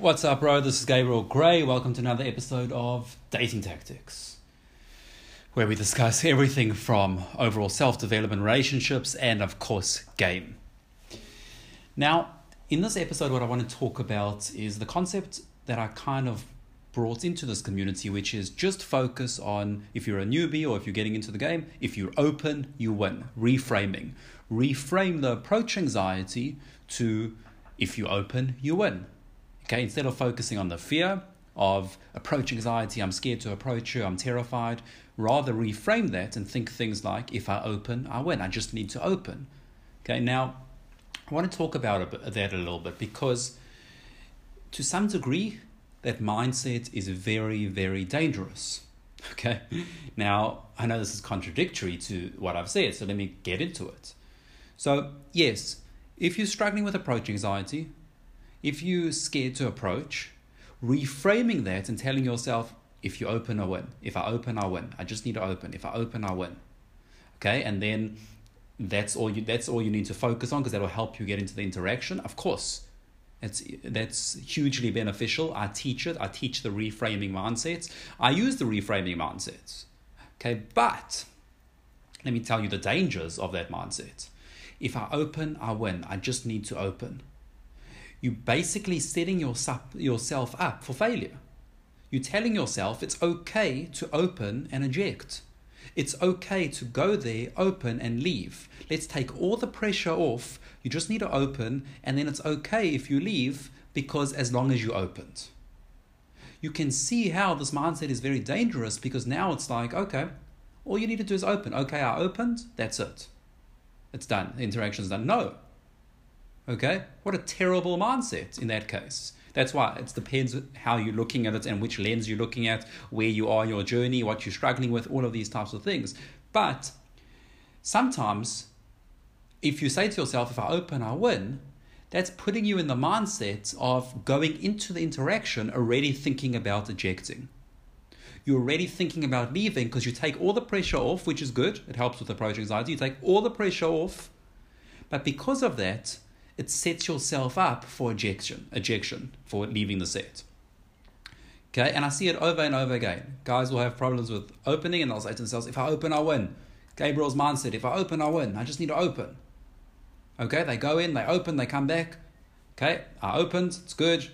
What's up, bro? This is Gabriel Gray. Welcome to another episode of Dating Tactics, where we discuss everything from overall self development, relationships, and of course, game. Now, in this episode, what I want to talk about is the concept that I kind of brought into this community, which is just focus on if you're a newbie or if you're getting into the game, if you're open, you win. Reframing. Reframe the approach anxiety to if you open, you win. Okay, instead of focusing on the fear of approach anxiety, I'm scared to approach you, I'm terrified, rather reframe that and think things like if I open, I win. I just need to open. Okay, now I want to talk about that a little bit because to some degree, that mindset is very, very dangerous. Okay, now I know this is contradictory to what I've said, so let me get into it. So, yes, if you're struggling with approach anxiety, if you're scared to approach, reframing that and telling yourself, if you open, I win. If I open, I win. I just need to open. If I open, I win. Okay, and then that's all you that's all you need to focus on because that'll help you get into the interaction. Of course, it's that's hugely beneficial. I teach it. I teach the reframing mindsets. I use the reframing mindsets. Okay, but let me tell you the dangers of that mindset. If I open, I win. I just need to open you're basically setting yourself up for failure. You're telling yourself it's okay to open and eject. It's okay to go there, open, and leave. Let's take all the pressure off. You just need to open, and then it's okay if you leave because as long as you opened. You can see how this mindset is very dangerous because now it's like, okay, all you need to do is open. Okay, I opened, that's it. It's done. The interaction's done. No, Okay? What a terrible mindset in that case. That's why it depends how you're looking at it and which lens you're looking at, where you are in your journey, what you're struggling with, all of these types of things. But sometimes, if you say to yourself, if I open, I win, that's putting you in the mindset of going into the interaction already thinking about ejecting. You're already thinking about leaving because you take all the pressure off, which is good. It helps with approach anxiety. You take all the pressure off. But because of that, it sets yourself up for ejection, ejection for leaving the set. Okay, and I see it over and over again. Guys will have problems with opening and they'll say to themselves, if I open, I win. Gabriel's mindset, if I open, I win. I just need to open. Okay, they go in, they open, they come back. Okay, I opened, it's good.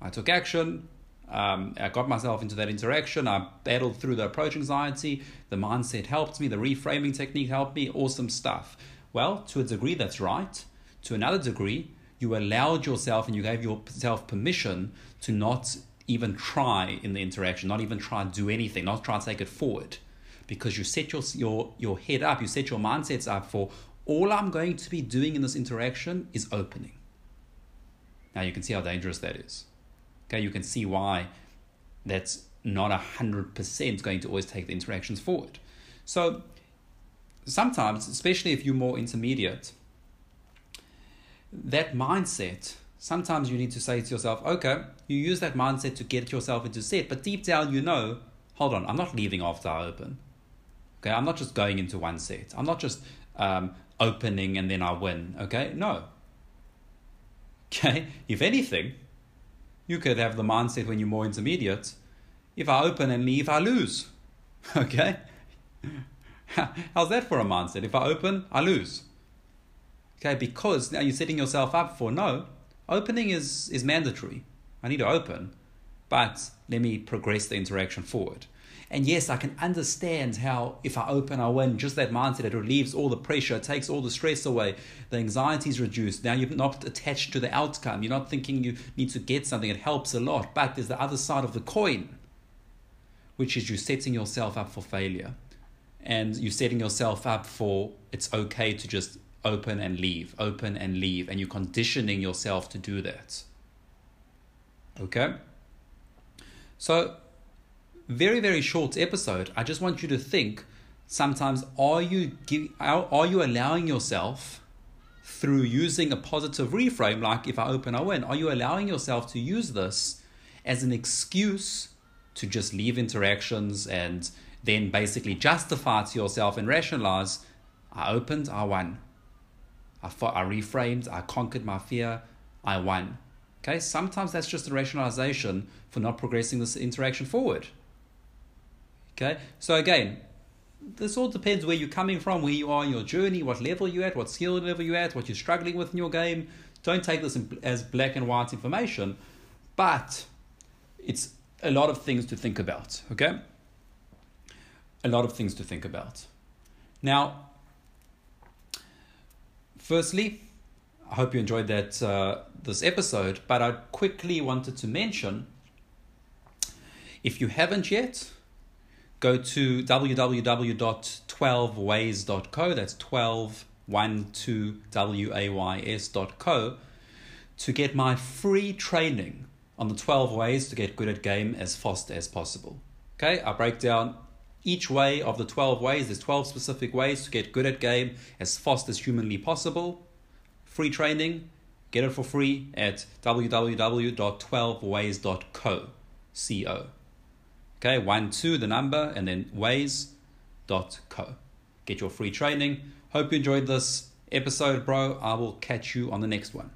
I took action. Um, I got myself into that interaction. I battled through the approach anxiety. The mindset helped me. The reframing technique helped me. Awesome stuff. Well, to a degree, that's right to another degree, you allowed yourself and you gave yourself permission to not even try in the interaction, not even try and do anything, not try and take it forward. Because you set your, your, your head up, you set your mindsets up for all I'm going to be doing in this interaction is opening. Now you can see how dangerous that is. Okay, you can see why that's not a hundred percent going to always take the interactions forward. So sometimes, especially if you're more intermediate, that mindset, sometimes you need to say to yourself, okay, you use that mindset to get yourself into set, but deep down you know, hold on, I'm not leaving after I open. Okay, I'm not just going into one set. I'm not just um, opening and then I win. Okay, no. Okay, if anything, you could have the mindset when you're more intermediate if I open and leave, I lose. Okay? How's that for a mindset? If I open, I lose. Okay, because now you're setting yourself up for no, opening is, is mandatory. I need to open, but let me progress the interaction forward. And yes, I can understand how if I open, I win. Just that mindset, it relieves all the pressure, it takes all the stress away, the anxiety is reduced. Now you're not attached to the outcome. You're not thinking you need to get something. It helps a lot. But there's the other side of the coin, which is you setting yourself up for failure. And you're setting yourself up for it's okay to just open and leave, open and leave, and you're conditioning yourself to do that. Okay? So, very, very short episode. I just want you to think sometimes are you give, are, you allowing yourself through using a positive reframe like if I open I win are you allowing yourself to use this as an excuse to just leave interactions and then basically justify to yourself and rationalize I opened I won I fought, I reframed, I conquered my fear, I won. Okay, sometimes that's just a rationalization for not progressing this interaction forward. Okay, so again, this all depends where you're coming from, where you are in your journey, what level you're at, what skill level you're at, what you're struggling with in your game. Don't take this as black and white information, but it's a lot of things to think about, okay? A lot of things to think about. Now, firstly, I hope you enjoyed that uh, this episode, but I quickly wanted to mention if you haven't yet, go to www.12ways.co. That's 12 12ways.co to get my free training on the 12 ways to get good at game as fast as possible. Okay, I break down each way of the 12 ways. There's 12 specific ways to get good at game as fast as humanly possible. Free training, get it for free at www.12ways.co. C-O. Okay, one, two, the number, and then ways.co. Get your free training. Hope you enjoyed this episode, bro. I will catch you on the next one.